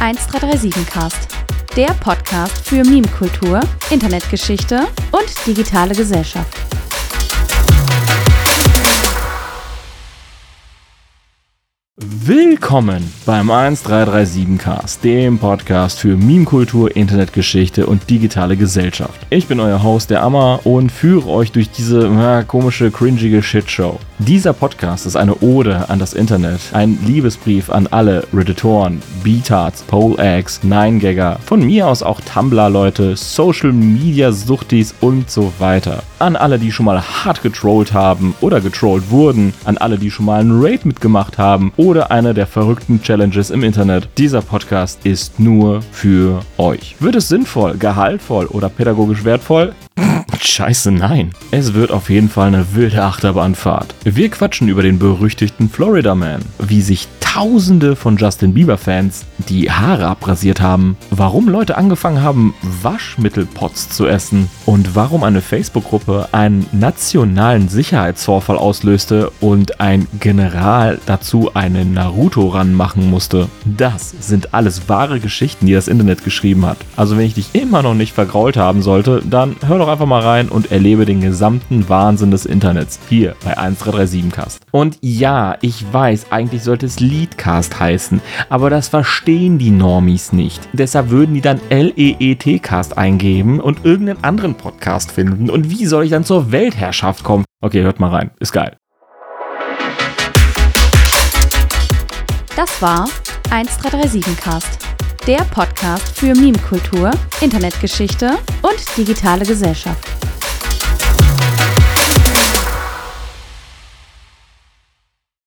1337 Cast, der Podcast für Meme-Kultur, Internetgeschichte und digitale Gesellschaft. Willkommen beim 1337 Cast, dem Podcast für Meme-Kultur, Internetgeschichte und digitale Gesellschaft. Ich bin euer Host, der Ammer, und führe euch durch diese äh, komische, cringige Shitshow. Dieser Podcast ist eine Ode an das Internet, ein Liebesbrief an alle Redditoren, Beatards, Poleags, Nine-Gagger, von mir aus auch Tumblr-Leute, Social-Media-Suchtis und so weiter. An alle, die schon mal hart getrollt haben oder getrollt wurden, an alle, die schon mal einen Raid mitgemacht haben oder eine der verrückten Challenges im Internet. Dieser Podcast ist nur für euch. Wird es sinnvoll, gehaltvoll oder pädagogisch wertvoll? Scheiße, nein. Es wird auf jeden Fall eine wilde Achterbahnfahrt. Wir quatschen über den berüchtigten Florida Man, wie sich Tausende von Justin Bieber-Fans die Haare abrasiert haben, warum Leute angefangen haben, Waschmittelpots zu essen und warum eine Facebook-Gruppe einen nationalen Sicherheitsvorfall auslöste und ein General dazu einen Naruto-Run machen musste. Das sind alles wahre Geschichten, die das Internet geschrieben hat. Also wenn ich dich immer noch nicht vergrault haben sollte, dann hör doch einfach mal rein und erlebe den gesamten Wahnsinn des Internets hier bei 1337cast. Und ja, ich weiß, eigentlich sollte es Leadcast heißen, aber das verstehen die Normies nicht. Deshalb würden die dann L-E-E-T-Cast eingeben und irgendeinen anderen Podcast finden. Und wie soll ich dann zur Weltherrschaft kommen? Okay, hört mal rein. Ist geil. Das war 1337 Cast, der Podcast für Meme-Kultur, Internetgeschichte und digitale Gesellschaft.